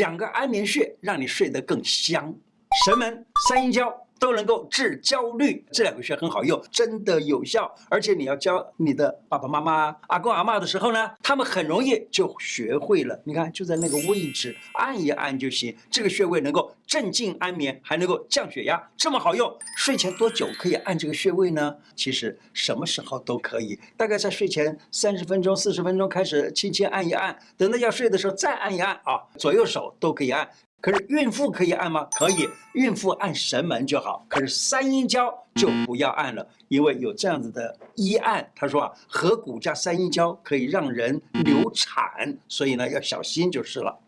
两个安眠穴让你睡得更香。神门、三阴交。都能够治焦虑，这两个穴很好用，真的有效。而且你要教你的爸爸妈妈、阿公阿嬷的时候呢，他们很容易就学会了。你看，就在那个位置按一按就行。这个穴位能够镇静安眠，还能够降血压，这么好用。睡前多久可以按这个穴位呢？其实什么时候都可以，大概在睡前三十分钟、四十分钟开始轻轻按一按，等到要睡的时候再按一按啊，左右手都可以按。可是孕妇可以按吗？可以，孕妇按神门就好。可是三阴交就不要按了，因为有这样子的医案，他说啊，合谷加三阴交可以让人流产，所以呢要小心就是了。